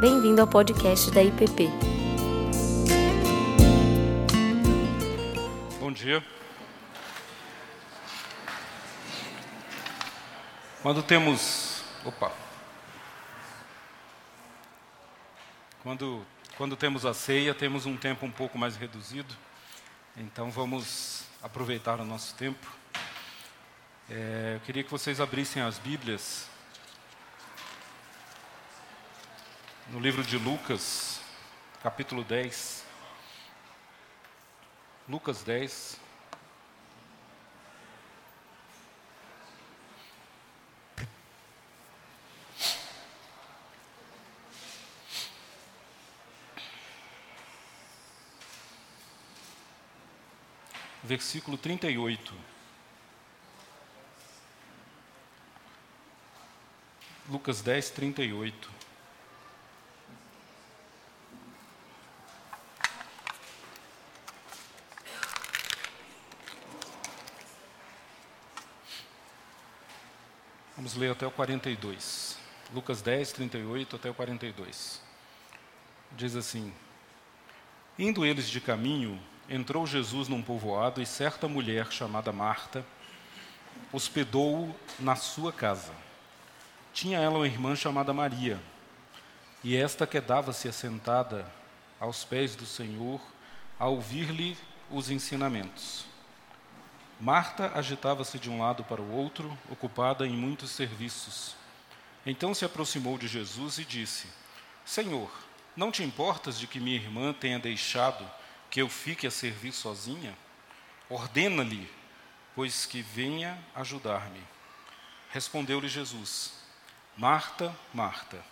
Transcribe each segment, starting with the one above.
Bem-vindo ao podcast da IPP. Bom dia. Quando temos. Opa! Quando, quando temos a ceia, temos um tempo um pouco mais reduzido. Então vamos aproveitar o nosso tempo. É, eu queria que vocês abrissem as Bíblias no livro de Lucas, capítulo 10. Lucas 10. Versículo 38. Lucas 10, 38. Vamos ler até o 42. Lucas 10, 38 até o 42. Diz assim: Indo eles de caminho, entrou Jesus num povoado e certa mulher chamada Marta hospedou-o na sua casa. Tinha ela uma irmã chamada Maria, e esta quedava-se assentada aos pés do Senhor a ouvir-lhe os ensinamentos. Marta agitava-se de um lado para o outro, ocupada em muitos serviços. Então se aproximou de Jesus e disse: Senhor, não te importas de que minha irmã tenha deixado que eu fique a servir sozinha? Ordena-lhe, pois que venha ajudar-me. Respondeu-lhe Jesus: Marta, Marta,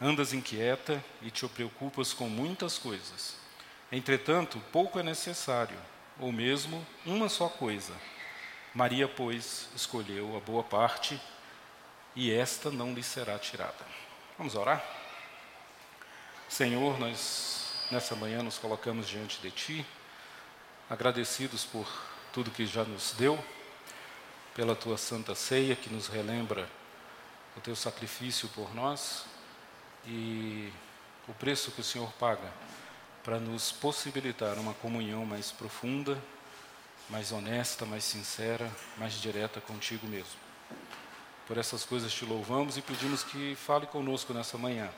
andas inquieta e te preocupas com muitas coisas. Entretanto, pouco é necessário ou mesmo uma só coisa. Maria, pois, escolheu a boa parte, e esta não lhe será tirada. Vamos orar? Senhor, nós nessa manhã nos colocamos diante de Ti, agradecidos por tudo que já nos deu, pela Tua santa ceia que nos relembra o Teu sacrifício por nós e o preço que o Senhor paga para nos possibilitar uma comunhão mais profunda, mais honesta, mais sincera, mais direta contigo mesmo. Por essas coisas te louvamos e pedimos que fale conosco nessa manhã,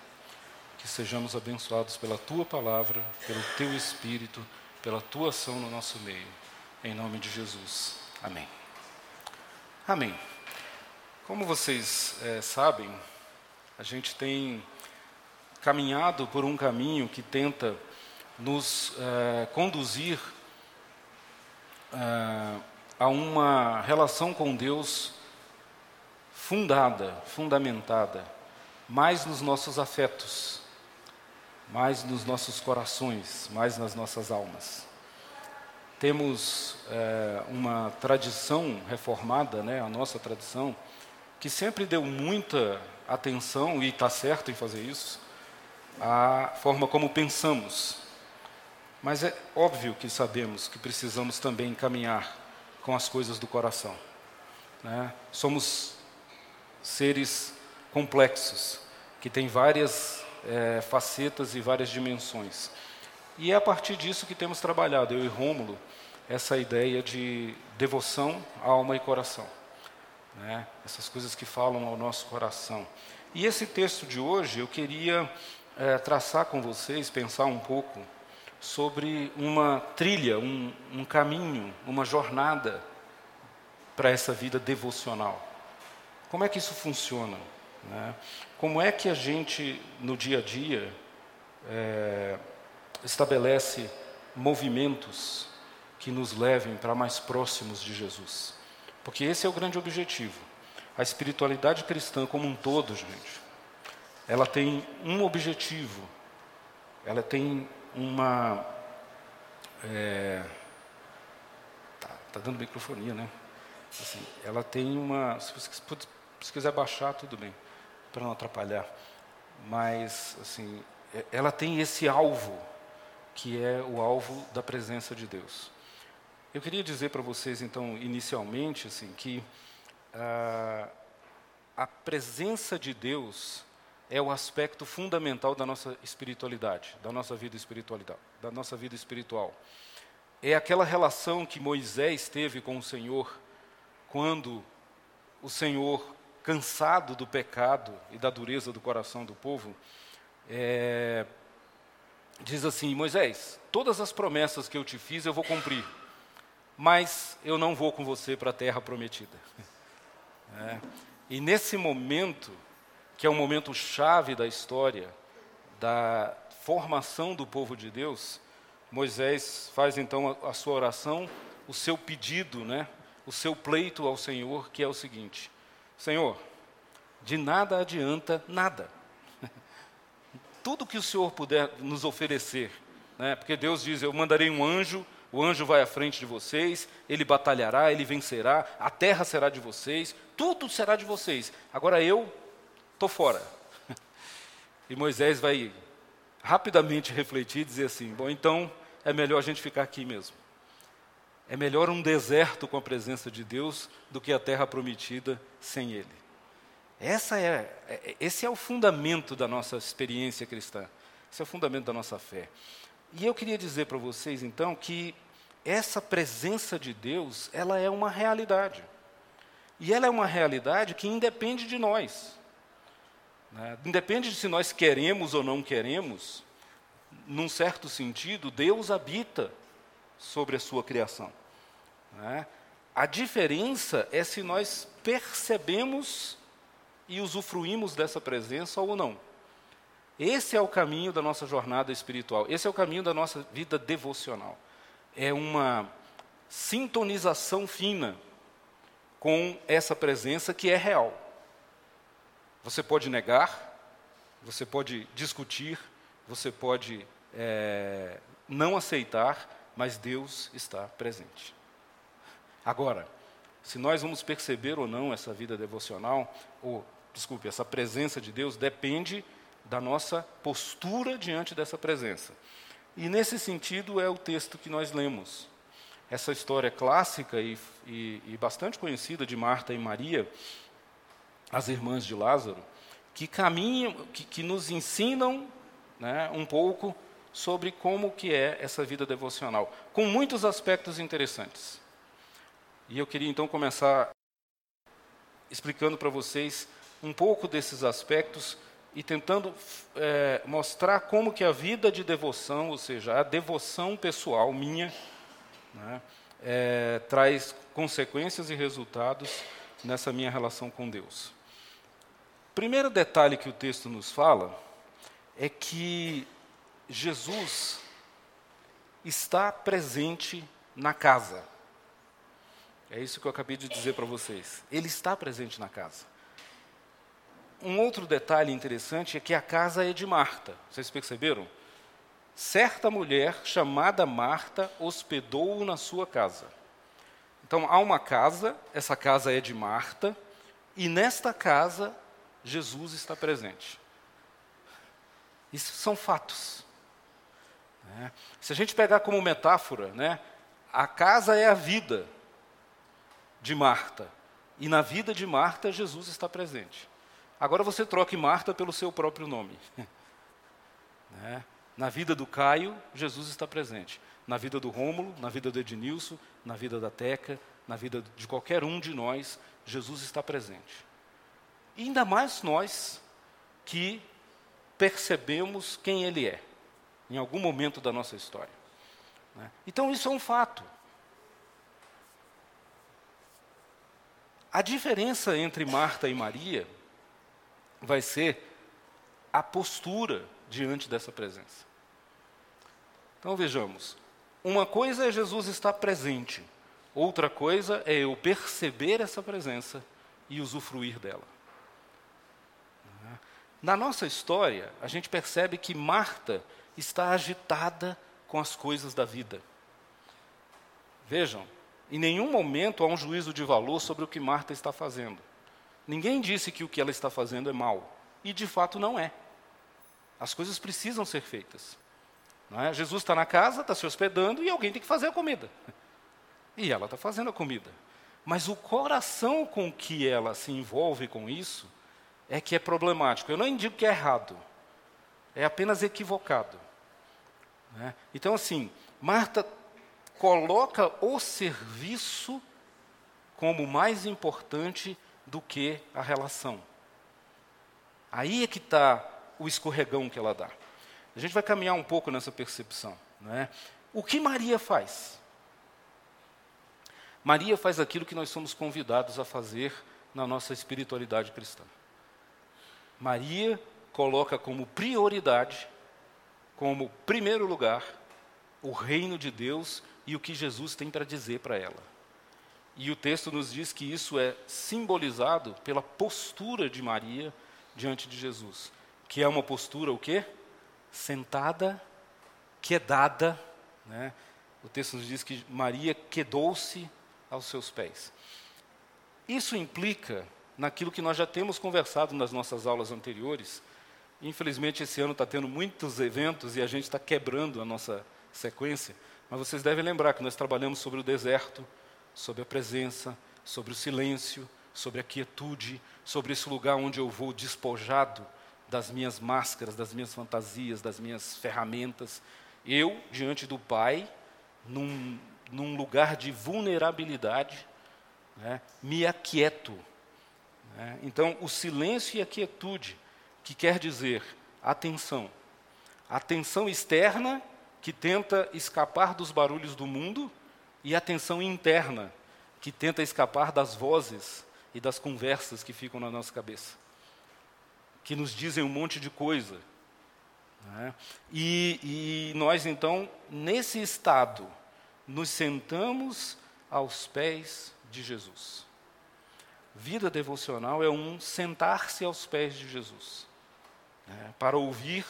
que sejamos abençoados pela tua palavra, pelo teu espírito, pela tua ação no nosso meio. Em nome de Jesus. Amém. Amém. Como vocês é, sabem, a gente tem caminhado por um caminho que tenta nos é, conduzir é, a uma relação com Deus fundada, fundamentada, mais nos nossos afetos, mais nos nossos corações, mais nas nossas almas. Temos é, uma tradição reformada, né, a nossa tradição, que sempre deu muita atenção, e está certo em fazer isso, à forma como pensamos, mas é óbvio que sabemos que precisamos também caminhar com as coisas do coração. Né? Somos seres complexos, que têm várias é, facetas e várias dimensões. E é a partir disso que temos trabalhado, eu e Rômulo, essa ideia de devoção, alma e coração. Né? Essas coisas que falam ao nosso coração. E esse texto de hoje eu queria é, traçar com vocês, pensar um pouco sobre uma trilha, um, um caminho, uma jornada para essa vida devocional. Como é que isso funciona? Né? Como é que a gente, no dia a dia, é, estabelece movimentos que nos levem para mais próximos de Jesus? Porque esse é o grande objetivo. A espiritualidade cristã como um todo, gente, ela tem um objetivo, ela tem uma. É, tá, tá, dando microfonia, né? Assim, ela tem uma. Se você se quiser baixar, tudo bem, para não atrapalhar. Mas, assim, é, ela tem esse alvo, que é o alvo da presença de Deus. Eu queria dizer para vocês, então, inicialmente, assim, que ah, a presença de Deus é o aspecto fundamental da nossa espiritualidade, da nossa vida espiritualidade, da nossa vida espiritual. É aquela relação que Moisés teve com o Senhor quando o Senhor, cansado do pecado e da dureza do coração do povo, é, diz assim: Moisés, todas as promessas que eu te fiz eu vou cumprir, mas eu não vou com você para a terra prometida. É, e nesse momento, que é um momento chave da história, da formação do povo de Deus, Moisés faz então a, sua oração, o seu pedido, né, o seu pleito ao Senhor, que é o seguinte: Senhor, de nada adianta nada tudo que o Senhor puder nos oferecer, né? porque Deus diz: Eu mandarei um anjo, o anjo vai à frente de vocês, ele batalhará, ele vencerá, a terra será de vocês, tudo será de vocês. Agora eu estou fora. E Moisés vai rapidamente refletir e dizer assim: Bom, então é melhor a gente ficar aqui mesmo. É melhor um deserto com a presença de Deus do que a terra prometida sem Ele. Essa é, é, esse é o fundamento da nossa experiência cristã. Esse é o fundamento da nossa fé. E eu queria dizer para vocês, então, que essa presença de Deus, ela é uma realidade. E ela é uma realidade que independe de nós. Né? Independe de se nós queremos ou não queremos, num certo sentido, Deus habita sobre a sua criação. Né? A diferença é se nós percebemos e usufruímos dessa presença ou não. Esse é o caminho da nossa jornada espiritual, esse é o caminho da nossa vida devocional. É uma sintonização fina com essa presença que é real. Você pode negar, você pode discutir, você pode é, não aceitar, mas Deus está presente. Agora, se nós vamos perceber ou não essa vida devocional, ou desculpe, essa presença de Deus depende da nossa postura diante dessa presença. E nesse sentido é o texto que nós lemos. Essa história clássica e, e, e bastante conhecida de Marta e Maria, as irmãs de Lázaro, que caminham, que, que nos ensinam né, um pouco sobre como que é essa vida devocional, com muitos aspectos interessantes. E eu queria então começar explicando para vocês um pouco desses aspectos e tentando é, mostrar como que a vida de devoção, ou seja, a devoção pessoal minha, né, é, traz consequências e resultados nessa minha relação com Deus. Primeiro detalhe que o texto nos fala é que Jesus está presente na casa. É isso que eu acabei de dizer para vocês. Ele está presente na casa um outro detalhe interessante é que a casa é de Marta. Vocês perceberam? Certa mulher chamada Marta hospedou-o na sua casa. Então há uma casa, essa casa é de Marta, e nesta casa Jesus está presente. Isso são fatos. Né? Se a gente pegar como metáfora, né, a casa é a vida de Marta, e na vida de Marta Jesus está presente. Agora você troque Marta pelo seu próprio nome. né? Na vida do Caio, Jesus está presente. Na vida do Rômulo, na vida do Ednilson, na vida da Teca, na vida de qualquer um de nós, Jesus está presente. E ainda mais nós que percebemos quem Ele é, em algum momento da nossa história. Né? Então, isso é um fato. A diferença entre Marta e Maria vai ser a postura diante dessa presença. Então vejamos: uma coisa é Jesus estar presente, outra coisa é eu perceber essa presença e usufruir dela. Na nossa história, a gente percebe que Marta está agitada com as coisas da vida. Vejam, em nenhum momento há um juízo de valor sobre o que Marta está fazendo. Ninguém disse que o que ela está fazendo é mal. E de fato não é. As coisas precisam ser feitas. É? Jesus está na casa, está se hospedando e alguém tem que fazer a comida. E ela está fazendo a comida. Mas o coração com que ela se envolve com isso é que é problemático. Eu não indico que é errado, é apenas equivocado. Né? Então, assim, Marta coloca o serviço como mais importante do que a relação. Aí é que está o escorregão que ela dá. A gente vai caminhar um pouco nessa percepção. Né? O que Maria faz? Maria faz aquilo que nós somos convidados a fazer na nossa espiritualidade cristã. Maria coloca como prioridade, como primeiro lugar, o reino de Deus e o que Jesus tem para dizer para ela. E o texto nos diz que isso é simbolizado pela postura de Maria diante de Jesus, que é uma postura o quê? Sentada, quedada, né? O texto nos diz que Maria quedou-se aos seus pés. Isso implica naquilo que nós já temos conversado nas nossas aulas anteriores. Infelizmente, esse ano está tendo muitos eventos e a gente está quebrando a nossa sequência, mas vocês devem lembrar que nós trabalhamos sobre o deserto, sobre a presença, sobre o silêncio, sobre a quietude, sobre esse lugar onde eu vou despojado das minhas máscaras, das minhas fantasias, das minhas ferramentas. Eu, diante do Pai, num, num lugar de vulnerabilidade, né, me aquieto. Né? Então, o silêncio e a quietude, que quer dizer atenção. Atenção externa, que tenta escapar dos barulhos do mundo, e atenção interna, que tenta escapar das vozes e das conversas que ficam na nossa cabeça, que nos dizem um monte de coisa. Né? E, e nós, então, nesse estado, nos sentamos aos pés de Jesus. Vida devocional é um sentar-se aos pés de Jesus, né, para ouvir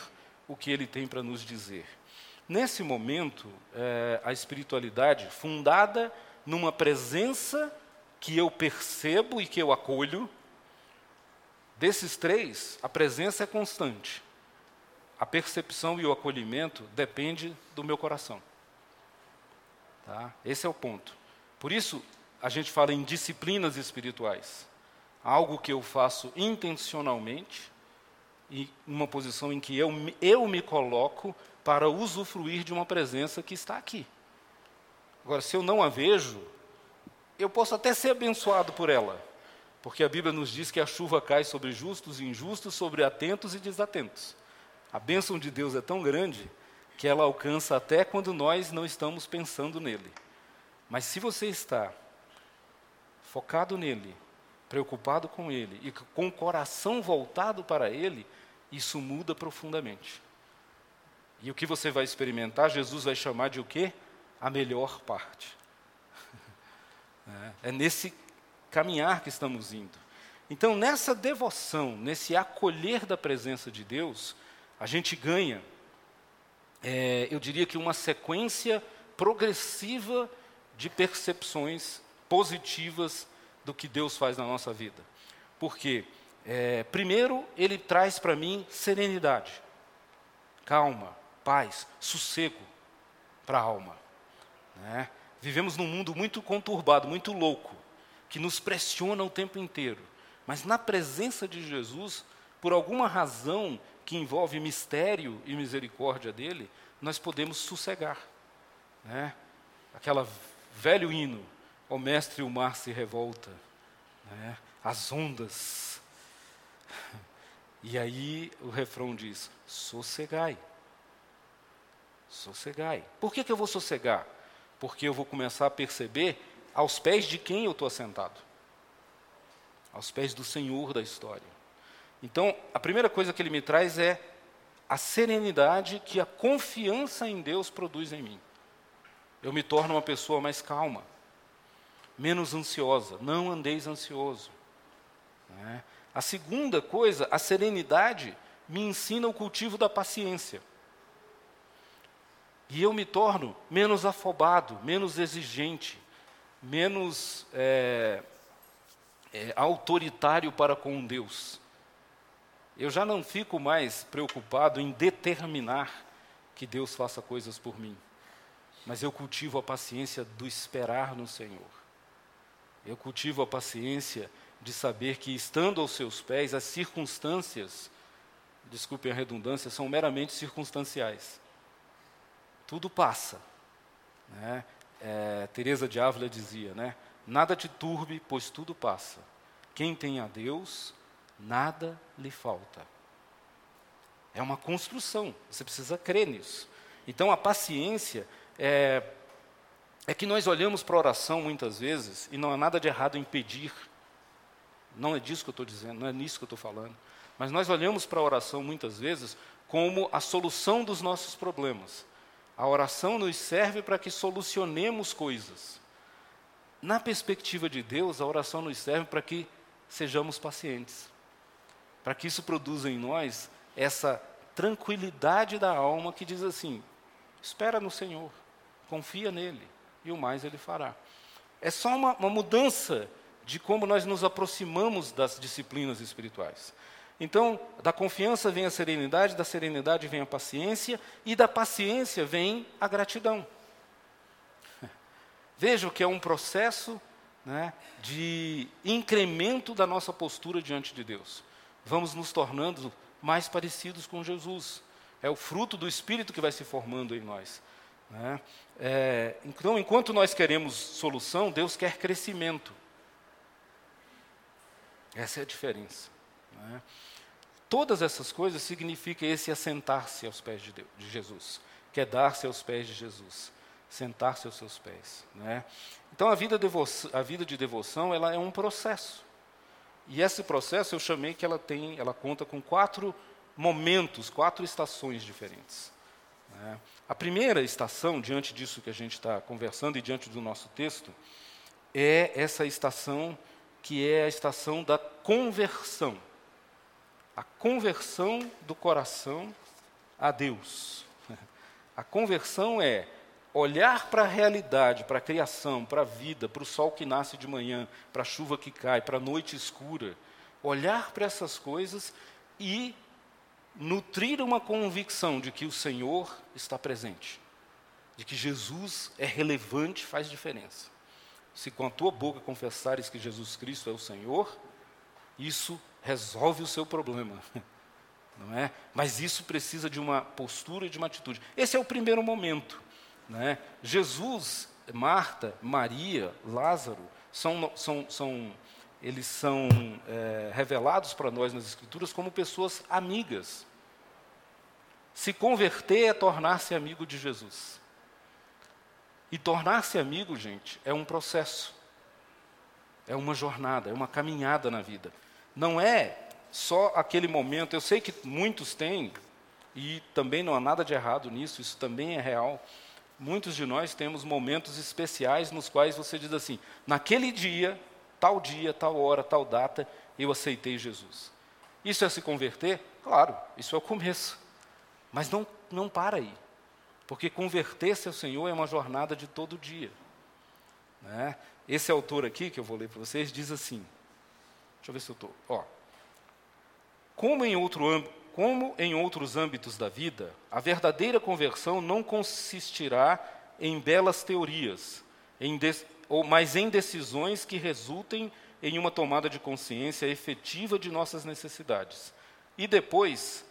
o que ele tem para nos dizer. Nesse momento, é, a espiritualidade, fundada numa presença que eu percebo e que eu acolho, desses três, a presença é constante. A percepção e o acolhimento depende do meu coração. Tá? Esse é o ponto. Por isso, a gente fala em disciplinas espirituais. Algo que eu faço intencionalmente e uma posição em que eu, eu me coloco para usufruir de uma presença que está aqui. Agora, se eu não a vejo, eu posso até ser abençoado por ela, porque a Bíblia nos diz que a chuva cai sobre justos e injustos, sobre atentos e desatentos. A bênção de Deus é tão grande que ela alcança até quando nós não estamos pensando nele. Mas se você está focado nele, preocupado com ele e com o coração voltado para ele, isso muda profundamente. E o que você vai experimentar, Jesus vai chamar de o quê? A melhor parte. É, é nesse caminhar que estamos indo. Então, nessa devoção, nesse acolher da presença de Deus, a gente ganha, é, eu diria que uma sequência progressiva de percepções positivas do que Deus faz na nossa vida. Porque, é, primeiro, Ele traz para mim serenidade, calma, paz, sossego para a alma. Né? Vivemos num mundo muito conturbado, muito louco, que nos pressiona o tempo inteiro. Mas na presença de Jesus, por alguma razão que envolve mistério e misericórdia dele, nós podemos sossegar. Né? Aquela velho hino, o mestre o mar se revolta, né? as ondas. E aí o refrão diz: sossegai. Sossegai. Por que, que eu vou sossegar? Porque eu vou começar a perceber aos pés de quem eu estou assentado. Aos pés do Senhor da história. Então, a primeira coisa que ele me traz é a serenidade que a confiança em Deus produz em mim eu me torno uma pessoa mais calma, menos ansiosa. Não andeis ansioso. Né? A segunda coisa, a serenidade, me ensina o cultivo da paciência. E eu me torno menos afobado, menos exigente, menos é, é, autoritário para com Deus. Eu já não fico mais preocupado em determinar que Deus faça coisas por mim mas eu cultivo a paciência do esperar no Senhor. Eu cultivo a paciência de saber que, estando aos seus pés, as circunstâncias, desculpem a redundância, são meramente circunstanciais. Tudo passa. Né? É, Teresa de Ávila dizia, né? Nada te turbe, pois tudo passa. Quem tem a Deus, nada lhe falta. É uma construção, você precisa crer nisso. Então a paciência é, é que nós olhamos para a oração muitas vezes e não há nada de errado em pedir. Não é disso que eu estou dizendo, não é nisso que eu estou falando. Mas nós olhamos para a oração muitas vezes como a solução dos nossos problemas. A oração nos serve para que solucionemos coisas. Na perspectiva de Deus, a oração nos serve para que sejamos pacientes, para que isso produza em nós essa tranquilidade da alma que diz assim: espera no Senhor, confia nele, e o mais ele fará. É só uma, uma mudança de como nós nos aproximamos das disciplinas espirituais. Então, da confiança vem a serenidade, da serenidade vem a paciência, e da paciência vem a gratidão. Veja que é um processo né, de incremento da nossa postura diante de Deus. Vamos nos tornando mais parecidos com Jesus. É o fruto do Espírito que vai se formando em nós. Né? É, então, enquanto nós queremos solução, Deus quer crescimento. Essa é a diferença. Né? Todas essas coisas significam esse assentar-se aos pés de, Deus, de Jesus, que é dar-se aos pés de Jesus sentar-se aos seus pés. Né? Então a vida, a vida de devoção ela é um processo. E esse processo eu chamei que ela tem, ela conta com quatro momentos, quatro estações diferentes. Né? A primeira estação, diante disso que a gente está conversando e diante do nosso texto, é essa estação que é a estação da conversão. A conversão do coração a Deus. A conversão é olhar para a realidade, para a criação, para a vida, para o sol que nasce de manhã, para a chuva que cai, para a noite escura, olhar para essas coisas e nutrir uma convicção de que o Senhor está presente, de que Jesus é relevante, faz diferença. Se com a tua boca confessares que Jesus Cristo é o Senhor, isso resolve o seu problema. Não é? Mas isso precisa de uma postura e de uma atitude. Esse é o primeiro momento. Né? Jesus, Marta, Maria, Lázaro, são, são, são, eles são é, revelados para nós nas Escrituras como pessoas amigas. Se converter é tornar-se amigo de Jesus. E tornar-se amigo, gente, é um processo, é uma jornada, é uma caminhada na vida. Não é só aquele momento, eu sei que muitos têm, e também não há nada de errado nisso, isso também é real muitos de nós temos momentos especiais nos quais você diz assim: naquele dia, tal dia, tal hora, tal data, eu aceitei Jesus. Isso é se converter? Claro, isso é o começo. Mas não, não para aí. Porque converter-se ao Senhor é uma jornada de todo dia. Né? Esse autor aqui, que eu vou ler para vocês, diz assim: deixa eu ver se eu estou. Como em como em outros âmbitos da vida, a verdadeira conversão não consistirá em belas teorias, em ou, mas em decisões que resultem em uma tomada de consciência efetiva de nossas necessidades. E depois,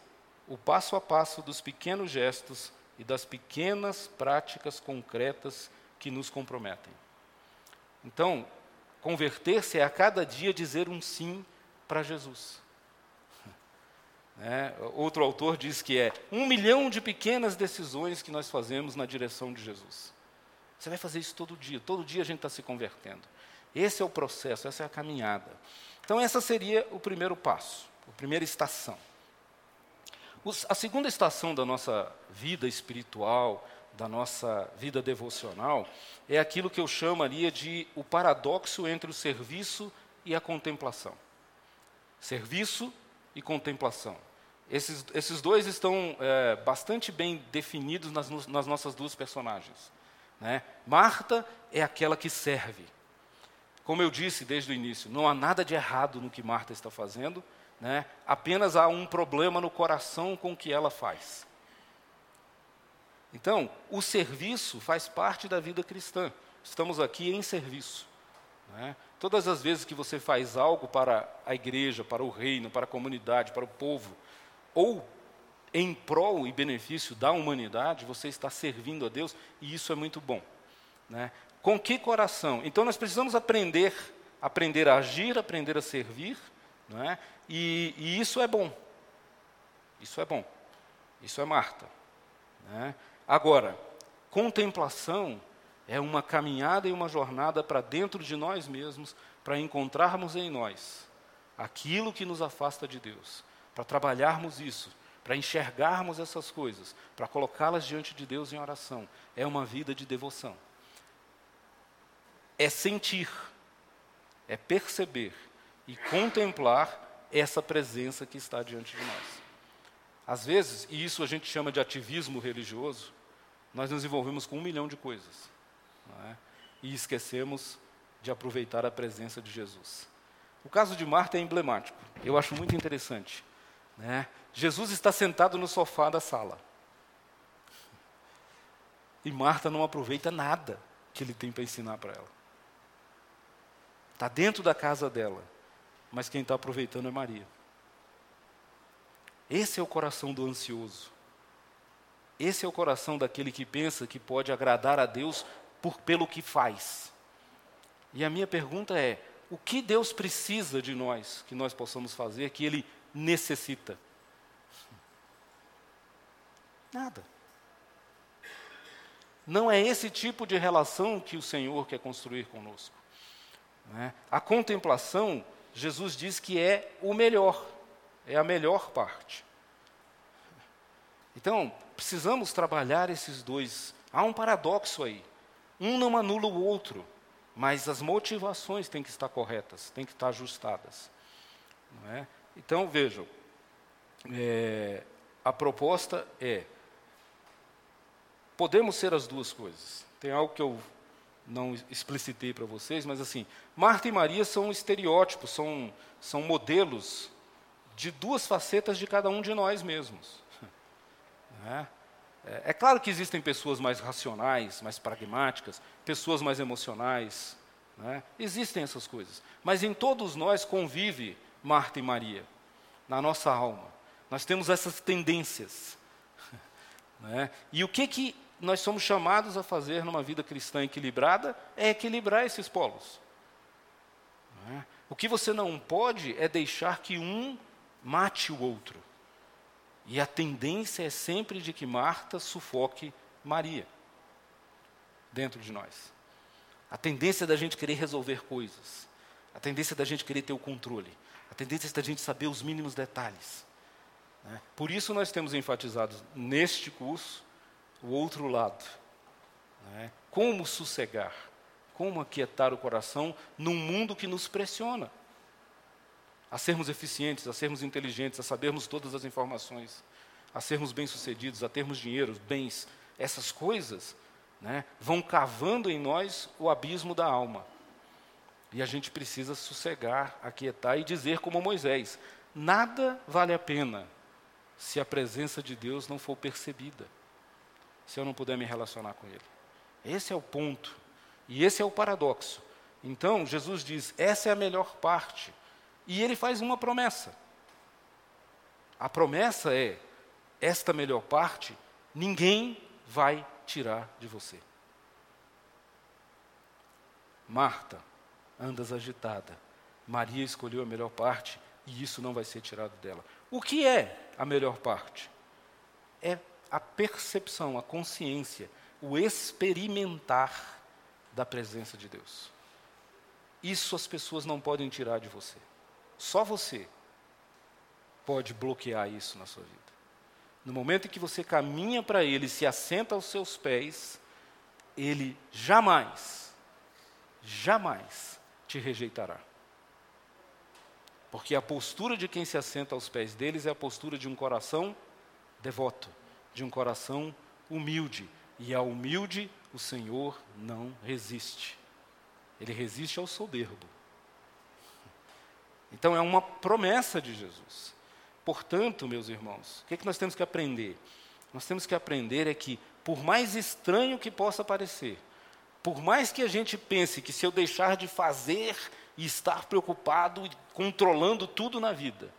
o passo a passo dos pequenos gestos e das pequenas práticas concretas que nos comprometem. Então, converter-se é a cada dia dizer um sim para Jesus. É, outro autor diz que é um milhão de pequenas decisões que nós fazemos na direção de Jesus. Você vai fazer isso todo dia, todo dia a gente está se convertendo. Esse é o processo, essa é a caminhada. Então, essa seria o primeiro passo, a primeira estação. a segunda estação da nossa vida espiritual, da nossa vida devocional, é aquilo que eu chamaria de o paradoxo entre o serviço e a contemplação. Serviço e contemplação. Esses, esses dois estão é, bastante bem definidos nas, nas nossas duas personagens. Né? Marta é aquela que serve. Como eu disse desde o início, não há nada de errado no que Marta está fazendo, né? apenas há um problema no coração com o que ela faz. Então, o serviço faz parte da vida cristã. Estamos aqui em serviço. Né? Todas as vezes que você faz algo para a igreja, para o reino, para a comunidade, para o povo, ou em prol e benefício da humanidade, você está servindo a Deus e isso é muito bom. Né? Com que coração? Então nós precisamos aprender, aprender a agir, aprender a servir, não é? e, e isso é bom. Isso é bom. Isso é Marta. Né? Agora, contemplação é uma caminhada e uma jornada para dentro de nós mesmos, para encontrarmos em nós aquilo que nos afasta de Deus, para trabalharmos isso, para enxergarmos essas coisas, para colocá-las diante de Deus em oração. É uma vida de devoção. É sentir, é perceber e contemplar essa presença que está diante de nós. Às vezes, e isso a gente chama de ativismo religioso, nós nos envolvemos com um milhão de coisas é? e esquecemos de aproveitar a presença de Jesus. O caso de Marta é emblemático, eu acho muito interessante. Né? Jesus está sentado no sofá da sala. E Marta não aproveita nada que ele tem para ensinar para ela. Está dentro da casa dela, mas quem está aproveitando é Maria. Esse é o coração do ansioso. Esse é o coração daquele que pensa que pode agradar a Deus por, pelo que faz. E a minha pergunta é: o que Deus precisa de nós que nós possamos fazer que Ele necessita? Nada. Não é esse tipo de relação que o Senhor quer construir conosco. É? A contemplação, Jesus diz que é o melhor, é a melhor parte. Então, precisamos trabalhar esses dois. Há um paradoxo aí. Um não anula o outro, mas as motivações têm que estar corretas, têm que estar ajustadas. É? Então, vejam, é, a proposta é: podemos ser as duas coisas. Tem algo que eu não explicitei para vocês, mas assim, Marta e Maria são estereótipos, são, são modelos de duas facetas de cada um de nós mesmos. É? É, é claro que existem pessoas mais racionais, mais pragmáticas, pessoas mais emocionais. Né? Existem essas coisas. Mas em todos nós convive Marta e Maria, na nossa alma. Nós temos essas tendências. Né? E o que, que nós somos chamados a fazer numa vida cristã equilibrada é equilibrar esses polos. Né? O que você não pode é deixar que um mate o outro. E a tendência é sempre de que Marta sufoque Maria dentro de nós. A tendência da gente querer resolver coisas. A tendência da gente querer ter o controle. A tendência da gente saber os mínimos detalhes. Né? Por isso nós temos enfatizado neste curso o outro lado. Né? Como sossegar, como aquietar o coração num mundo que nos pressiona a sermos eficientes, a sermos inteligentes, a sabermos todas as informações, a sermos bem-sucedidos, a termos dinheiro, bens, essas coisas né, vão cavando em nós o abismo da alma. E a gente precisa sossegar, aquietar e dizer como Moisés: nada vale a pena se a presença de Deus não for percebida, se eu não puder me relacionar com Ele. Esse é o ponto. E esse é o paradoxo. Então, Jesus diz: essa é a melhor parte. E ele faz uma promessa. A promessa é: esta melhor parte ninguém vai tirar de você. Marta, andas agitada. Maria escolheu a melhor parte e isso não vai ser tirado dela. O que é a melhor parte? É a percepção, a consciência, o experimentar da presença de Deus. Isso as pessoas não podem tirar de você. Só você pode bloquear isso na sua vida. No momento em que você caminha para Ele, se assenta aos seus pés, Ele jamais, jamais te rejeitará. Porque a postura de quem se assenta aos pés deles é a postura de um coração devoto, de um coração humilde. E a humilde o Senhor não resiste. Ele resiste ao soberbo. Então é uma promessa de Jesus. Portanto, meus irmãos, o que, é que nós temos que aprender? Nós temos que aprender é que, por mais estranho que possa parecer, por mais que a gente pense que se eu deixar de fazer, e estar preocupado e controlando tudo na vida.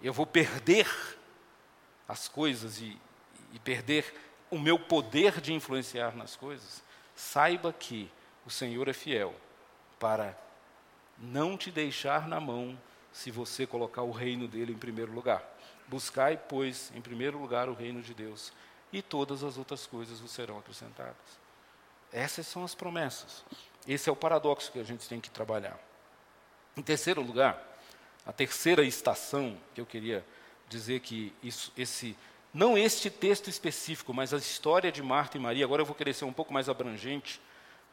Eu vou perder as coisas e, e perder o meu poder de influenciar nas coisas. Saiba que o Senhor é fiel para não te deixar na mão se você colocar o reino dele em primeiro lugar. Buscai, pois, em primeiro lugar o reino de Deus, e todas as outras coisas vos serão acrescentadas. Essas são as promessas. Esse é o paradoxo que a gente tem que trabalhar. Em terceiro lugar, a terceira estação que eu queria dizer que isso, esse, não este texto específico, mas a história de Marta e Maria. Agora eu vou querer ser um pouco mais abrangente.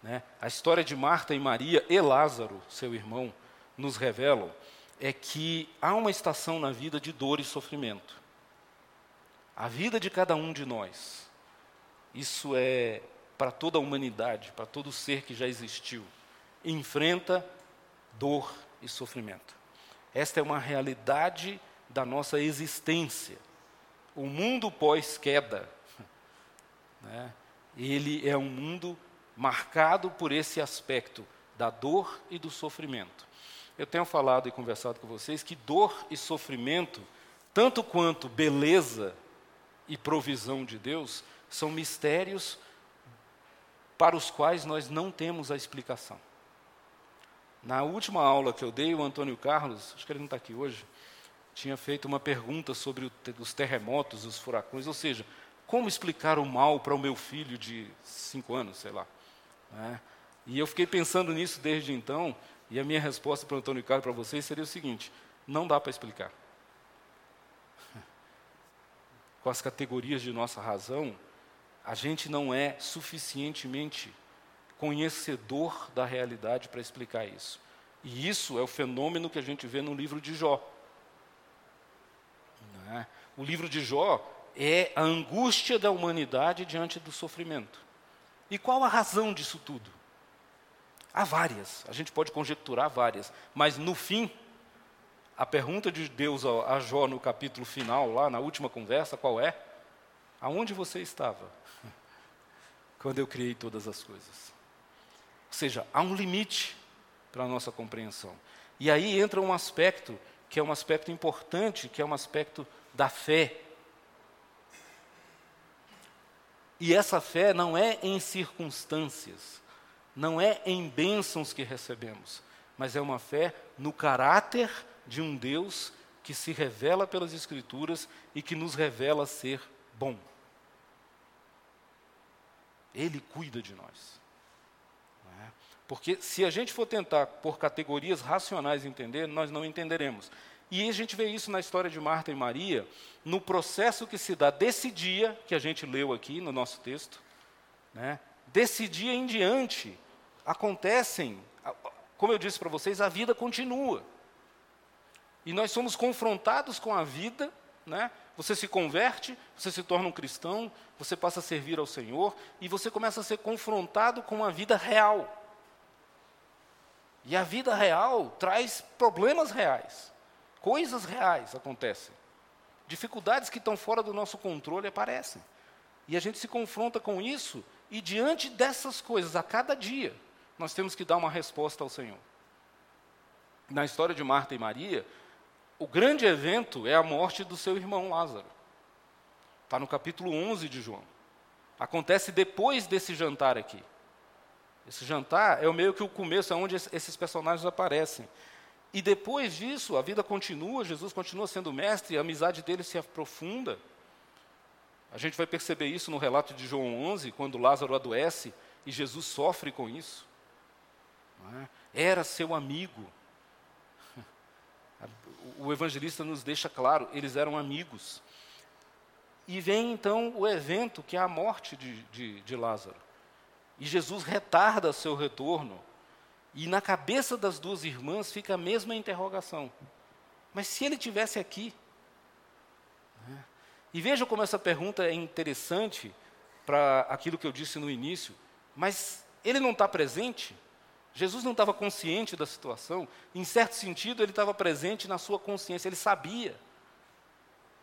Né? A história de Marta e Maria e Lázaro, seu irmão, nos revelam é que há uma estação na vida de dor e sofrimento. A vida de cada um de nós, isso é para toda a humanidade, para todo ser que já existiu, enfrenta dor e sofrimento. Esta é uma realidade da nossa existência. O mundo pós-queda, né, ele é um mundo marcado por esse aspecto da dor e do sofrimento. Eu tenho falado e conversado com vocês que dor e sofrimento, tanto quanto beleza e provisão de Deus, são mistérios para os quais nós não temos a explicação. Na última aula que eu dei, o Antônio Carlos, acho que ele não está aqui hoje, tinha feito uma pergunta sobre os terremotos, os furacões, ou seja, como explicar o mal para o meu filho de cinco anos, sei lá. Né? E eu fiquei pensando nisso desde então, e a minha resposta para o Antônio Carlos para vocês seria o seguinte: não dá para explicar. Com as categorias de nossa razão, a gente não é suficientemente conhecedor da realidade para explicar isso. E isso é o fenômeno que a gente vê no livro de Jó. É? O livro de Jó é a angústia da humanidade diante do sofrimento. E qual a razão disso tudo? Há várias, a gente pode conjecturar várias, mas no fim, a pergunta de Deus a Jó no capítulo final, lá na última conversa, qual é? Aonde você estava quando eu criei todas as coisas? Ou seja, há um limite para a nossa compreensão. E aí entra um aspecto que é um aspecto importante, que é um aspecto da fé. E essa fé não é em circunstâncias, não é em bênçãos que recebemos, mas é uma fé no caráter de um Deus que se revela pelas Escrituras e que nos revela ser bom. Ele cuida de nós. Porque se a gente for tentar, por categorias racionais, entender, nós não entenderemos. E a gente vê isso na história de Marta e Maria, no processo que se dá desse dia, que a gente leu aqui no nosso texto, né? desse dia em diante, acontecem, como eu disse para vocês, a vida continua. E nós somos confrontados com a vida, né? Você se converte, você se torna um cristão, você passa a servir ao Senhor e você começa a ser confrontado com a vida real. E a vida real traz problemas reais, coisas reais acontecem. Dificuldades que estão fora do nosso controle aparecem. E a gente se confronta com isso, e diante dessas coisas, a cada dia, nós temos que dar uma resposta ao Senhor. Na história de Marta e Maria, o grande evento é a morte do seu irmão Lázaro. Está no capítulo 11 de João. Acontece depois desse jantar aqui. Esse jantar é o meio que o começo, é onde esses personagens aparecem. E depois disso, a vida continua, Jesus continua sendo mestre, a amizade dele se aprofunda. A gente vai perceber isso no relato de João 11, quando Lázaro adoece e Jesus sofre com isso. É? Era seu amigo. O evangelista nos deixa claro, eles eram amigos. E vem então o evento que é a morte de, de, de Lázaro. E Jesus retarda seu retorno. E na cabeça das duas irmãs fica a mesma interrogação. Mas se ele tivesse aqui? Né? E veja como essa pergunta é interessante para aquilo que eu disse no início. Mas ele não está presente? Jesus não estava consciente da situação, em certo sentido, ele estava presente na sua consciência, ele sabia.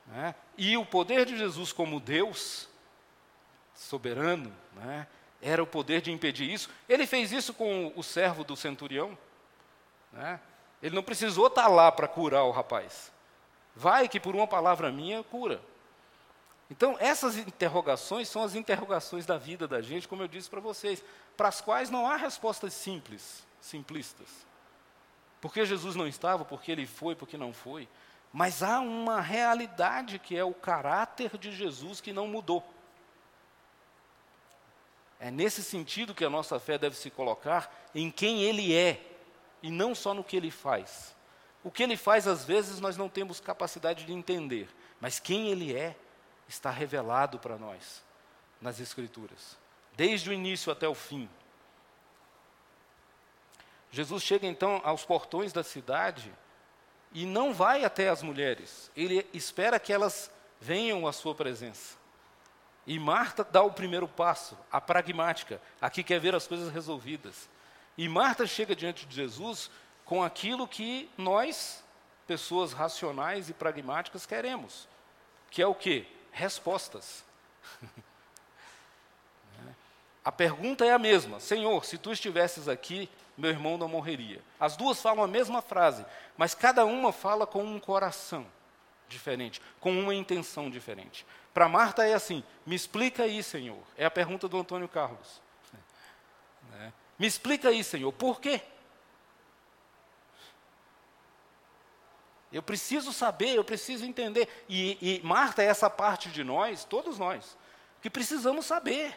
Né? E o poder de Jesus como Deus, soberano, né? Era o poder de impedir isso. Ele fez isso com o servo do centurião. Né? Ele não precisou estar lá para curar o rapaz. Vai que por uma palavra minha cura. Então, essas interrogações são as interrogações da vida da gente, como eu disse para vocês, para as quais não há respostas simples, simplistas. Por que Jesus não estava, por que ele foi, por que não foi. Mas há uma realidade que é o caráter de Jesus que não mudou. É nesse sentido que a nossa fé deve se colocar em quem ele é, e não só no que ele faz. O que ele faz, às vezes, nós não temos capacidade de entender, mas quem ele é está revelado para nós nas Escrituras, desde o início até o fim. Jesus chega então aos portões da cidade e não vai até as mulheres, ele espera que elas venham à sua presença. E Marta dá o primeiro passo, a pragmática, a que quer ver as coisas resolvidas. E Marta chega diante de Jesus com aquilo que nós, pessoas racionais e pragmáticas, queremos, que é o quê? Respostas. a pergunta é a mesma: Senhor, se tu estivesses aqui, meu irmão não morreria. As duas falam a mesma frase, mas cada uma fala com um coração diferente, com uma intenção diferente. Para Marta é assim: me explica aí, Senhor. É a pergunta do Antônio Carlos. Né? Me explica aí, Senhor, por quê? Eu preciso saber, eu preciso entender. E, e Marta é essa parte de nós, todos nós, que precisamos saber.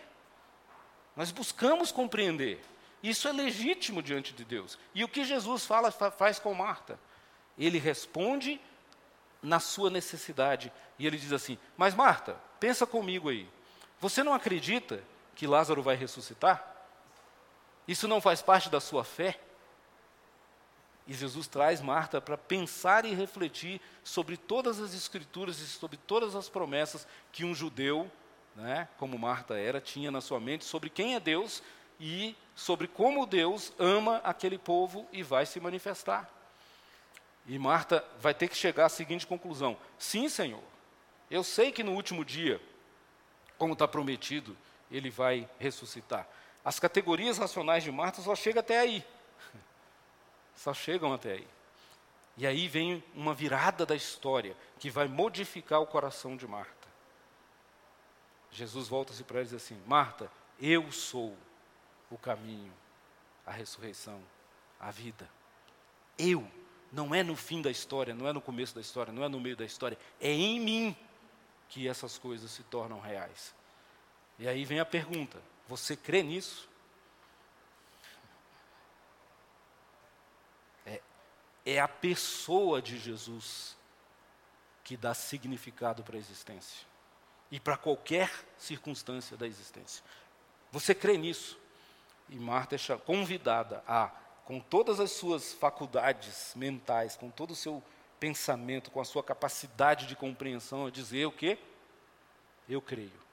Nós buscamos compreender. Isso é legítimo diante de Deus. E o que Jesus fala, faz com Marta? Ele responde na sua necessidade. E ele diz assim: Mas Marta, pensa comigo aí. Você não acredita que Lázaro vai ressuscitar? Isso não faz parte da sua fé? E Jesus traz Marta para pensar e refletir sobre todas as escrituras e sobre todas as promessas que um judeu, né, como Marta era, tinha na sua mente sobre quem é Deus e sobre como Deus ama aquele povo e vai se manifestar. E Marta vai ter que chegar à seguinte conclusão: sim, Senhor, eu sei que no último dia, como está prometido, ele vai ressuscitar. As categorias racionais de Marta só chegam até aí. Só chegam até aí. E aí vem uma virada da história que vai modificar o coração de Marta. Jesus volta-se para ela e diz assim: Marta, eu sou o caminho, a ressurreição, a vida. Eu não é no fim da história, não é no começo da história, não é no meio da história, é em mim que essas coisas se tornam reais. E aí vem a pergunta: você crê nisso? É, é a pessoa de Jesus que dá significado para a existência e para qualquer circunstância da existência. Você crê nisso? E Marta é convidada a com todas as suas faculdades mentais, com todo o seu pensamento, com a sua capacidade de compreensão, a dizer o quê? Eu creio.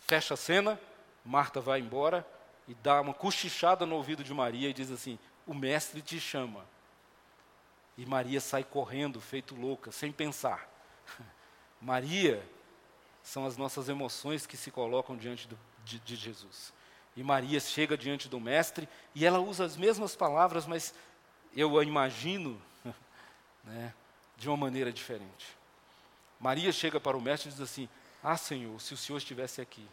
Fecha a cena, Marta vai embora e dá uma cochichada no ouvido de Maria e diz assim: O mestre te chama. E Maria sai correndo, feito louca, sem pensar. Maria são as nossas emoções que se colocam diante do, de, de Jesus. E Maria chega diante do mestre e ela usa as mesmas palavras, mas eu a imagino né, de uma maneira diferente. Maria chega para o mestre e diz assim: Ah, Senhor, se o Senhor estivesse aqui,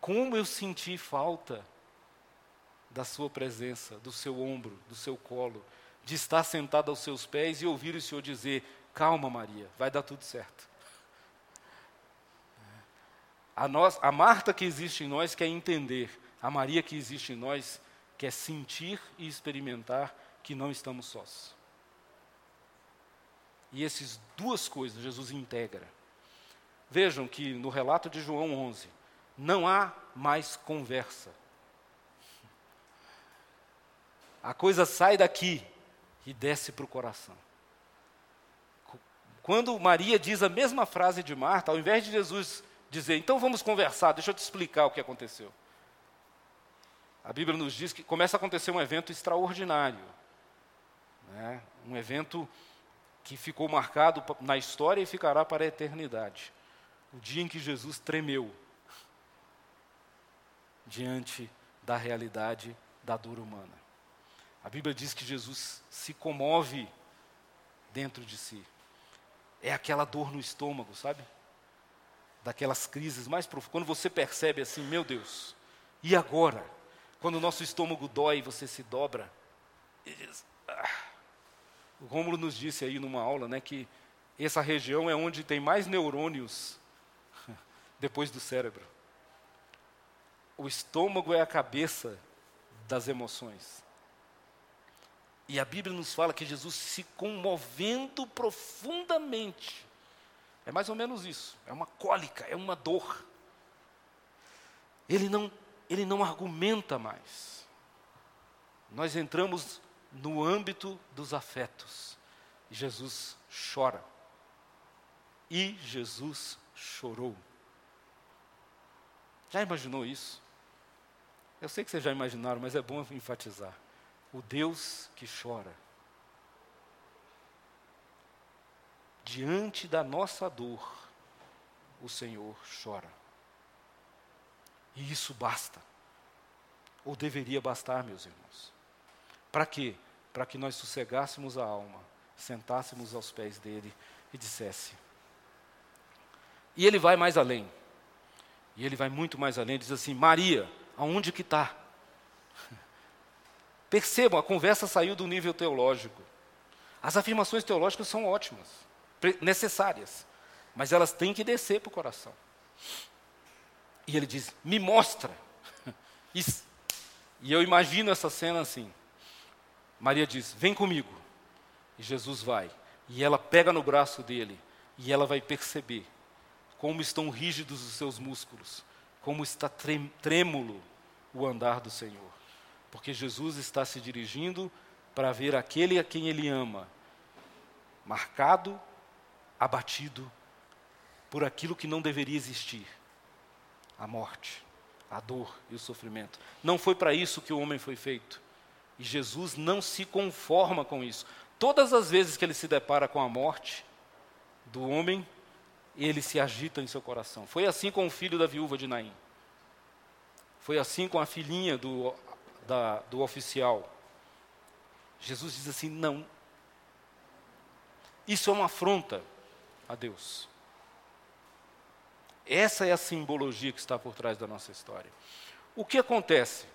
como eu senti falta da Sua presença, do seu ombro, do seu colo, de estar sentado aos seus pés e ouvir o Senhor dizer: Calma, Maria, vai dar tudo certo. A, nós, a Marta que existe em nós quer entender, a Maria que existe em nós quer sentir e experimentar que não estamos sós. E essas duas coisas Jesus integra. Vejam que no relato de João 11, não há mais conversa. A coisa sai daqui e desce para o coração. Quando Maria diz a mesma frase de Marta, ao invés de Jesus dizer, então vamos conversar, deixa eu te explicar o que aconteceu. A Bíblia nos diz que começa a acontecer um evento extraordinário, né? um evento que ficou marcado na história e ficará para a eternidade. O dia em que Jesus tremeu diante da realidade da dor humana. A Bíblia diz que Jesus se comove dentro de si. É aquela dor no estômago, sabe? Daquelas crises mais profundas. Quando você percebe assim, meu Deus, e agora? Quando o nosso estômago dói, você se dobra. Diz, ah. O Rômulo nos disse aí numa aula, né, que essa região é onde tem mais neurônios depois do cérebro. O estômago é a cabeça das emoções. E a Bíblia nos fala que Jesus se comovendo profundamente. É mais ou menos isso. É uma cólica, é uma dor. Ele não, ele não argumenta mais. Nós entramos no âmbito dos afetos. Jesus chora. E Jesus chorou. Já imaginou isso? Eu sei que vocês já imaginaram, mas é bom enfatizar. O Deus que chora. Diante da nossa dor, o Senhor chora. E isso basta. Ou deveria bastar, meus irmãos. Para quê? Para que nós sossegássemos a alma, sentássemos aos pés dele e dissesse: e ele vai mais além. E ele vai muito mais além, diz assim: Maria, aonde que está? Percebam, a conversa saiu do nível teológico. As afirmações teológicas são ótimas, necessárias, mas elas têm que descer para o coração. E ele diz: Me mostra. E eu imagino essa cena assim. Maria diz: Vem comigo. E Jesus vai. E ela pega no braço dele. E ela vai perceber como estão rígidos os seus músculos, como está trêmulo o andar do Senhor. Porque Jesus está se dirigindo para ver aquele a quem ele ama, marcado, abatido por aquilo que não deveria existir a morte, a dor e o sofrimento. Não foi para isso que o homem foi feito. E Jesus não se conforma com isso. Todas as vezes que ele se depara com a morte do homem, ele se agita em seu coração. Foi assim com o filho da viúva de Naim. Foi assim com a filhinha do, da, do oficial. Jesus diz assim: não. Isso é uma afronta a Deus. Essa é a simbologia que está por trás da nossa história. O que acontece?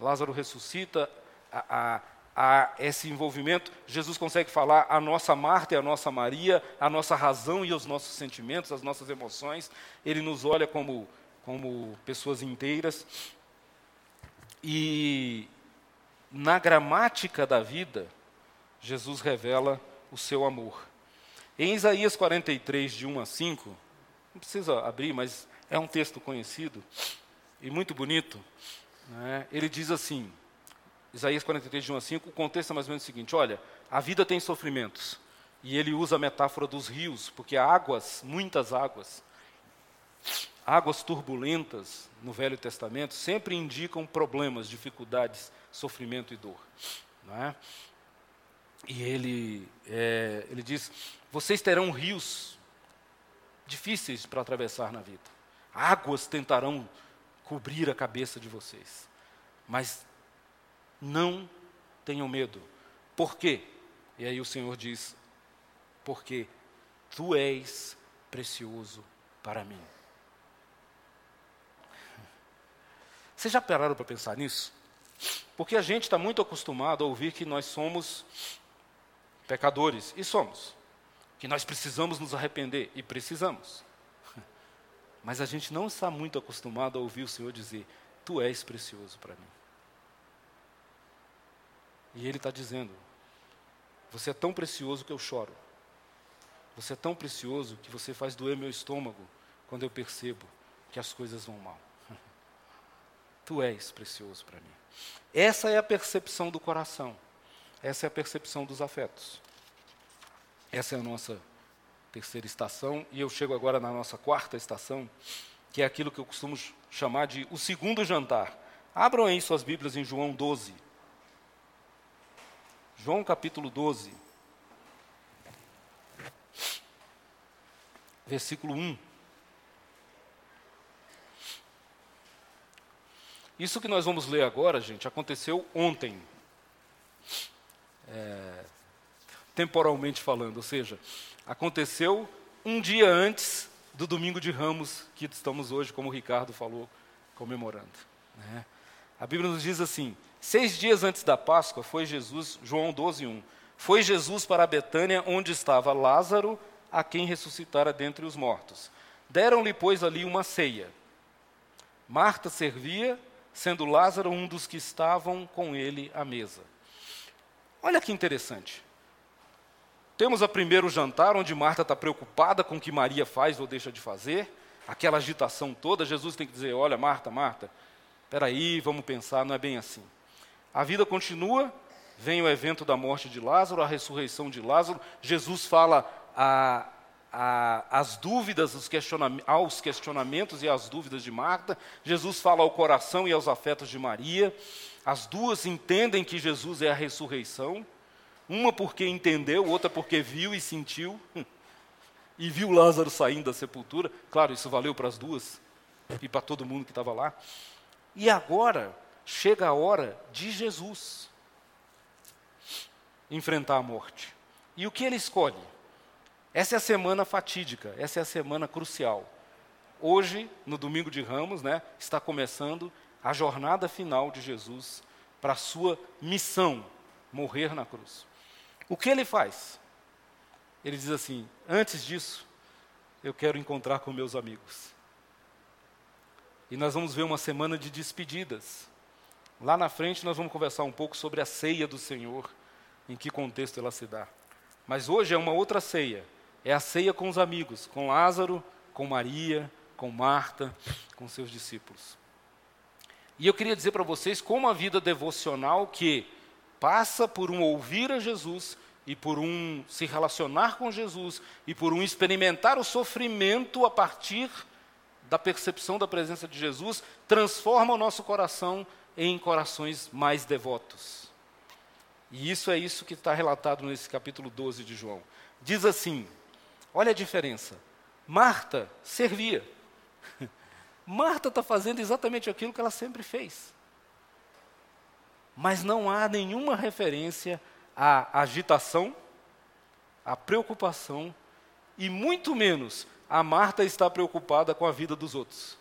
Lázaro ressuscita, a, a a esse envolvimento, Jesus consegue falar a nossa Marta e a nossa Maria, a nossa razão e os nossos sentimentos, as nossas emoções. Ele nos olha como, como pessoas inteiras. E na gramática da vida, Jesus revela o seu amor. Em Isaías 43, de 1 a 5, não precisa abrir, mas é um texto conhecido e muito bonito. Né? Ele diz assim: Isaías 43, de 1 a 5, o contexto é mais ou menos o seguinte: olha, a vida tem sofrimentos. E ele usa a metáfora dos rios, porque águas, muitas águas, águas turbulentas no Velho Testamento, sempre indicam problemas, dificuldades, sofrimento e dor. Não é? E ele, é, ele diz: vocês terão rios difíceis para atravessar na vida. Águas tentarão cobrir a cabeça de vocês. Mas não tenham medo. Por quê? E aí o Senhor diz: Porque tu és precioso para mim. Vocês já pararam para pensar nisso? Porque a gente está muito acostumado a ouvir que nós somos pecadores, e somos. Que nós precisamos nos arrepender, e precisamos. Mas a gente não está muito acostumado a ouvir o Senhor dizer: Tu és precioso para mim. E ele está dizendo: Você é tão precioso que eu choro. Você é tão precioso que você faz doer meu estômago quando eu percebo que as coisas vão mal. Tu és precioso para mim. Essa é a percepção do coração. Essa é a percepção dos afetos. Essa é a nossa terceira estação. E eu chego agora na nossa quarta estação, que é aquilo que eu costumo chamar de o segundo jantar. Abram aí suas Bíblias em João 12. João capítulo 12, versículo 1. Isso que nós vamos ler agora, gente, aconteceu ontem. É, temporalmente falando, ou seja, aconteceu um dia antes do domingo de Ramos, que estamos hoje, como o Ricardo falou, comemorando. Né? A Bíblia nos diz assim: seis dias antes da Páscoa foi Jesus, João 12, 1. Foi Jesus para Betânia, onde estava Lázaro, a quem ressuscitara dentre os mortos. Deram-lhe, pois, ali uma ceia. Marta servia, sendo Lázaro um dos que estavam com ele à mesa. Olha que interessante. Temos o primeiro jantar, onde Marta está preocupada com o que Maria faz ou deixa de fazer, aquela agitação toda. Jesus tem que dizer: Olha, Marta, Marta, espera aí, vamos pensar, não é bem assim. A vida continua, vem o evento da morte de Lázaro, a ressurreição de Lázaro. Jesus fala a, a, as dúvidas, os questionamentos, aos questionamentos e às dúvidas de Marta. Jesus fala ao coração e aos afetos de Maria. As duas entendem que Jesus é a ressurreição. Uma porque entendeu, outra porque viu e sentiu. E viu Lázaro saindo da sepultura. Claro, isso valeu para as duas e para todo mundo que estava lá. E agora chega a hora de Jesus enfrentar a morte. E o que ele escolhe? Essa é a semana fatídica, essa é a semana crucial. Hoje, no domingo de Ramos, né, está começando a jornada final de Jesus para a sua missão, morrer na cruz. O que ele faz? Ele diz assim: Antes disso, eu quero encontrar com meus amigos. E nós vamos ver uma semana de despedidas. Lá na frente, nós vamos conversar um pouco sobre a ceia do Senhor, em que contexto ela se dá. Mas hoje é uma outra ceia. É a ceia com os amigos, com Lázaro, com Maria, com Marta, com seus discípulos. E eu queria dizer para vocês como a vida devocional que passa por um ouvir a Jesus e por um se relacionar com Jesus e por um experimentar o sofrimento a partir da percepção da presença de Jesus, transforma o nosso coração em corações mais devotos. E isso é isso que está relatado nesse capítulo 12 de João. Diz assim: olha a diferença. Marta servia. Marta está fazendo exatamente aquilo que ela sempre fez mas não há nenhuma referência à agitação, à preocupação e muito menos a Marta está preocupada com a vida dos outros.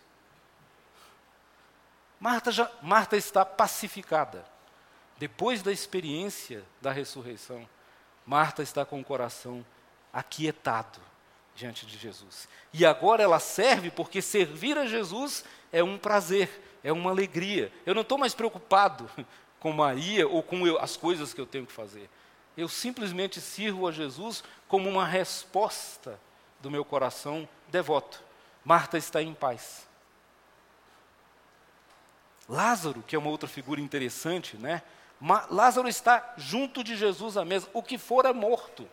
Marta, já, Marta está pacificada. Depois da experiência da ressurreição, Marta está com o coração aquietado diante de Jesus. E agora ela serve porque servir a Jesus é um prazer, é uma alegria. Eu não estou mais preocupado com Maria ou com eu, as coisas que eu tenho que fazer. Eu simplesmente sirvo a Jesus como uma resposta do meu coração devoto. Marta está em paz. Lázaro, que é uma outra figura interessante, né? Lázaro está junto de Jesus à mesa. O que fora morto,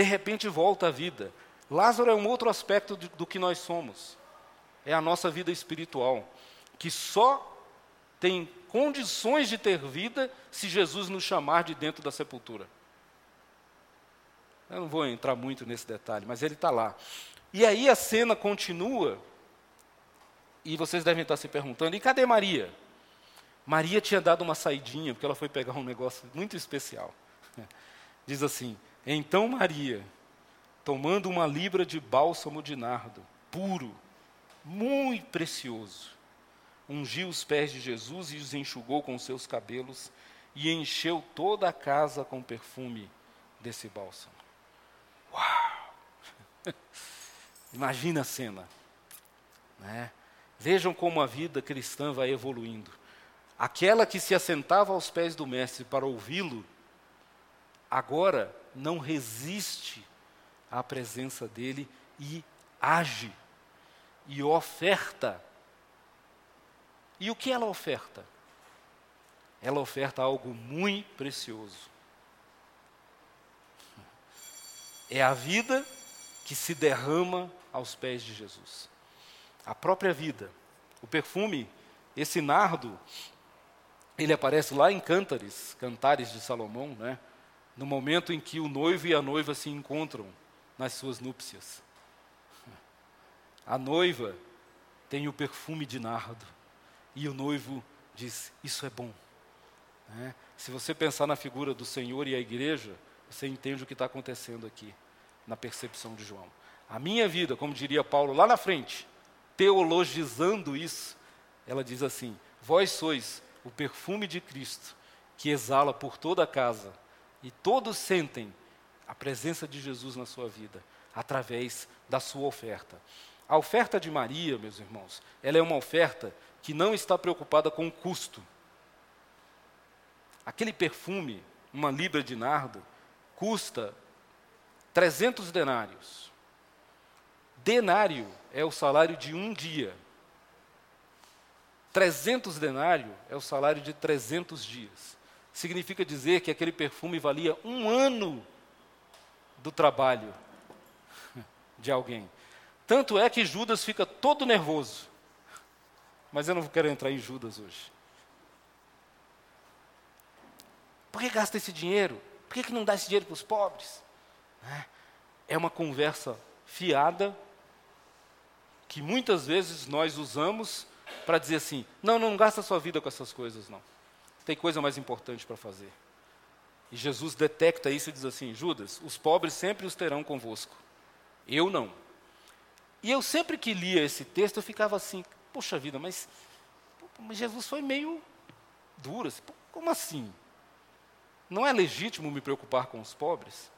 de repente volta à vida. Lázaro é um outro aspecto do, do que nós somos. É a nossa vida espiritual, que só tem condições de ter vida se Jesus nos chamar de dentro da sepultura. Eu não vou entrar muito nesse detalhe, mas ele está lá. E aí a cena continua, e vocês devem estar se perguntando: e cadê Maria? Maria tinha dado uma saidinha, porque ela foi pegar um negócio muito especial. Diz assim: Então Maria, tomando uma libra de bálsamo de nardo, puro, muito precioso, ungiu os pés de Jesus e os enxugou com seus cabelos e encheu toda a casa com perfume desse bálsamo. Uau! Imagina a cena. Né? Vejam como a vida cristã vai evoluindo. Aquela que se assentava aos pés do Mestre para ouvi-lo, agora não resiste à presença dele e age e oferta e o que ela oferta? Ela oferta algo muito precioso. É a vida que se derrama aos pés de Jesus. A própria vida. O perfume, esse nardo, ele aparece lá em Cântares, Cantares de Salomão, né? No momento em que o noivo e a noiva se encontram nas suas núpcias. A noiva tem o perfume de nardo. E o noivo diz: Isso é bom. Né? Se você pensar na figura do Senhor e a igreja, você entende o que está acontecendo aqui, na percepção de João. A minha vida, como diria Paulo lá na frente, teologizando isso, ela diz assim: Vós sois o perfume de Cristo que exala por toda a casa, e todos sentem a presença de Jesus na sua vida, através da sua oferta. A oferta de Maria, meus irmãos, ela é uma oferta que não está preocupada com o custo. Aquele perfume, uma libra de nardo, custa 300 denários. Denário é o salário de um dia. 300 denário é o salário de 300 dias. Significa dizer que aquele perfume valia um ano do trabalho de alguém. Tanto é que Judas fica todo nervoso. Mas eu não quero entrar em Judas hoje. Por que gasta esse dinheiro? Por que, que não dá esse dinheiro para os pobres? É uma conversa fiada que muitas vezes nós usamos para dizer assim: não, não gasta sua vida com essas coisas, não. Tem coisa mais importante para fazer. E Jesus detecta isso e diz assim: Judas, os pobres sempre os terão convosco. Eu não. E eu sempre que lia esse texto, eu ficava assim: poxa vida, mas, mas Jesus foi meio duro. Assim, como assim? Não é legítimo me preocupar com os pobres?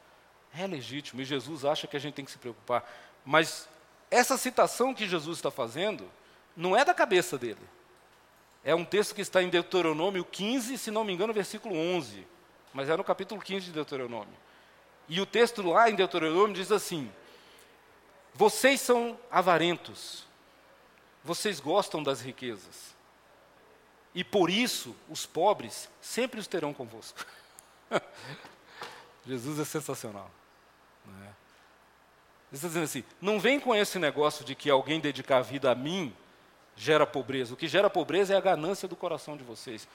É legítimo, e Jesus acha que a gente tem que se preocupar. Mas essa citação que Jesus está fazendo não é da cabeça dele. É um texto que está em Deuteronômio 15, se não me engano, versículo 11. Mas é no capítulo 15 de Deuteronômio. E o texto lá em Deuteronômio diz assim: Vocês são avarentos, vocês gostam das riquezas, e por isso os pobres sempre os terão convosco. Jesus é sensacional. Não é? Ele está dizendo assim: não vem com esse negócio de que alguém dedicar a vida a mim gera pobreza. O que gera pobreza é a ganância do coração de vocês.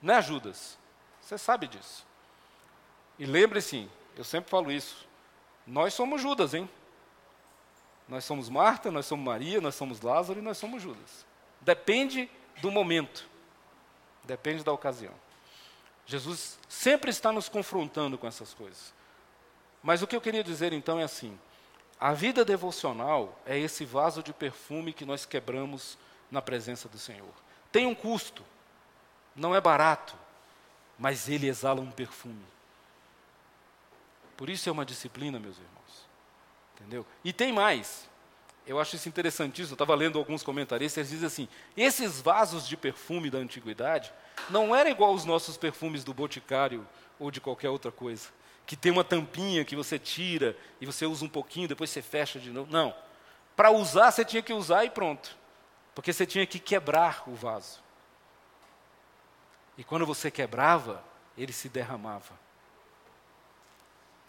Não é Judas. Você sabe disso. E lembre-se, eu sempre falo isso. Nós somos Judas, hein? Nós somos Marta, nós somos Maria, nós somos Lázaro e nós somos Judas. Depende do momento. Depende da ocasião. Jesus sempre está nos confrontando com essas coisas. Mas o que eu queria dizer então é assim: a vida devocional é esse vaso de perfume que nós quebramos na presença do Senhor. Tem um custo, não é barato, mas ele exala um perfume. Por isso é uma disciplina, meus irmãos. Entendeu? E tem mais. Eu acho isso interessantíssimo. Eu estava lendo alguns comentaristas, eles dizem assim: esses vasos de perfume da antiguidade não eram igual aos nossos perfumes do boticário ou de qualquer outra coisa, que tem uma tampinha que você tira e você usa um pouquinho, depois você fecha de novo. Não. Para usar, você tinha que usar e pronto. Porque você tinha que quebrar o vaso. E quando você quebrava, ele se derramava.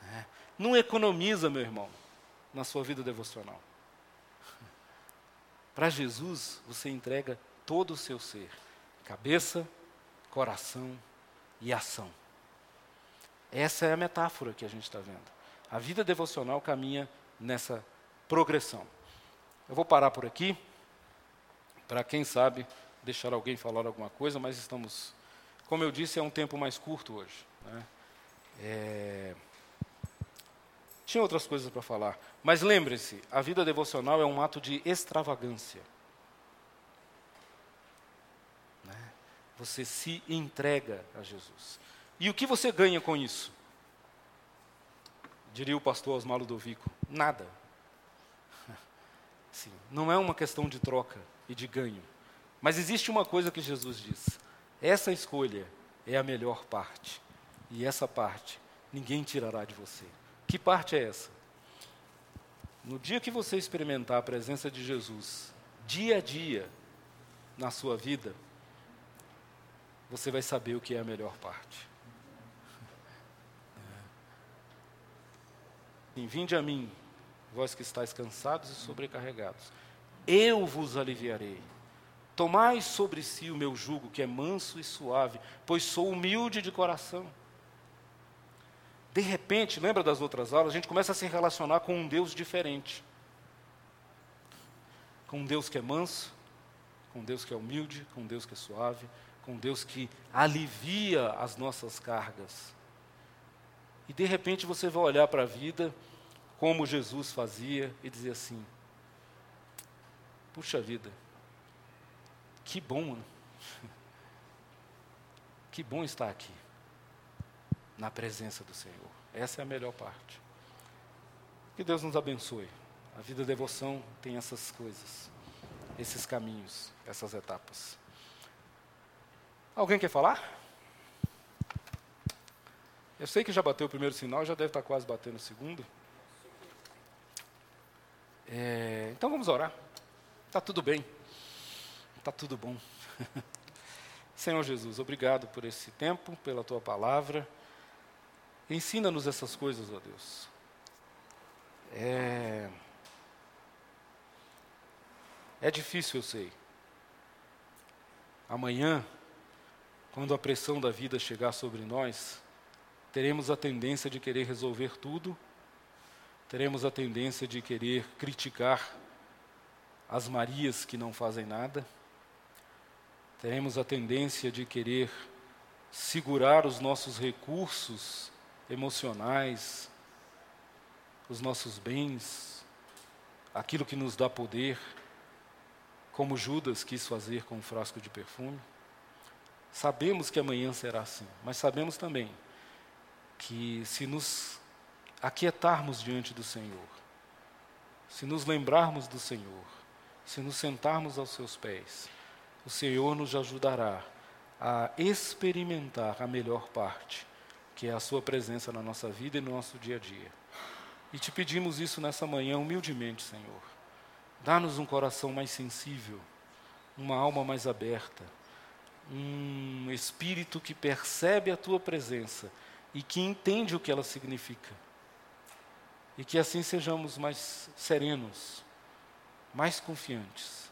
É. Não economiza, meu irmão, na sua vida devocional. Para Jesus, você entrega todo o seu ser: cabeça, coração e ação. Essa é a metáfora que a gente está vendo. A vida devocional caminha nessa progressão. Eu vou parar por aqui, para quem sabe deixar alguém falar alguma coisa, mas estamos, como eu disse, é um tempo mais curto hoje. Né? É... Tinha outras coisas para falar, mas lembre-se: a vida devocional é um ato de extravagância. Você se entrega a Jesus. E o que você ganha com isso? Diria o pastor Osmar Ludovico: nada. Sim, não é uma questão de troca e de ganho. Mas existe uma coisa que Jesus diz: essa escolha é a melhor parte. E essa parte ninguém tirará de você. Que parte é essa? No dia que você experimentar a presença de Jesus, dia a dia, na sua vida, você vai saber o que é a melhor parte. Vinde a mim, vós que estáis cansados e sobrecarregados, eu vos aliviarei. Tomai sobre si o meu jugo, que é manso e suave, pois sou humilde de coração. De repente, lembra das outras aulas, a gente começa a se relacionar com um Deus diferente. Com um Deus que é manso, com um Deus que é humilde, com um Deus que é suave, com um Deus que alivia as nossas cargas. E de repente você vai olhar para a vida como Jesus fazia e dizer assim: puxa vida, que bom, que bom estar aqui, na presença do Senhor. Essa é a melhor parte. Que Deus nos abençoe. A vida de devoção tem essas coisas, esses caminhos, essas etapas. Alguém quer falar? Eu sei que já bateu o primeiro sinal, já deve estar quase batendo o segundo. É, então vamos orar. Está tudo bem. Está tudo bom. Senhor Jesus, obrigado por esse tempo, pela tua palavra. Ensina-nos essas coisas, ó Deus. É, é difícil, eu sei. Amanhã, quando a pressão da vida chegar sobre nós, teremos a tendência de querer resolver tudo, teremos a tendência de querer criticar as Marias que não fazem nada, teremos a tendência de querer segurar os nossos recursos emocionais, os nossos bens, aquilo que nos dá poder, como Judas quis fazer com um frasco de perfume. Sabemos que amanhã será assim, mas sabemos também que se nos aquietarmos diante do Senhor, se nos lembrarmos do Senhor, se nos sentarmos aos seus pés, o Senhor nos ajudará a experimentar a melhor parte, que é a Sua presença na nossa vida e no nosso dia a dia. E te pedimos isso nessa manhã humildemente, Senhor. Dá-nos um coração mais sensível, uma alma mais aberta, um espírito que percebe a Tua presença e que entende o que ela significa. E que assim sejamos mais serenos, mais confiantes,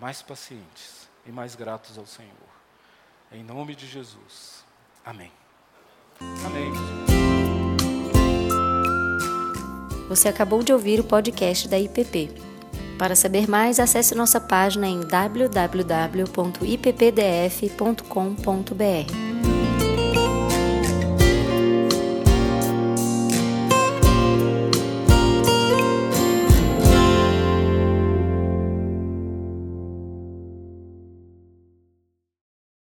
mais pacientes e mais gratos ao Senhor. Em nome de Jesus. Amém. Amém. Você acabou de ouvir o podcast da IPP. Para saber mais, acesse nossa página em www.ippdf.com.br.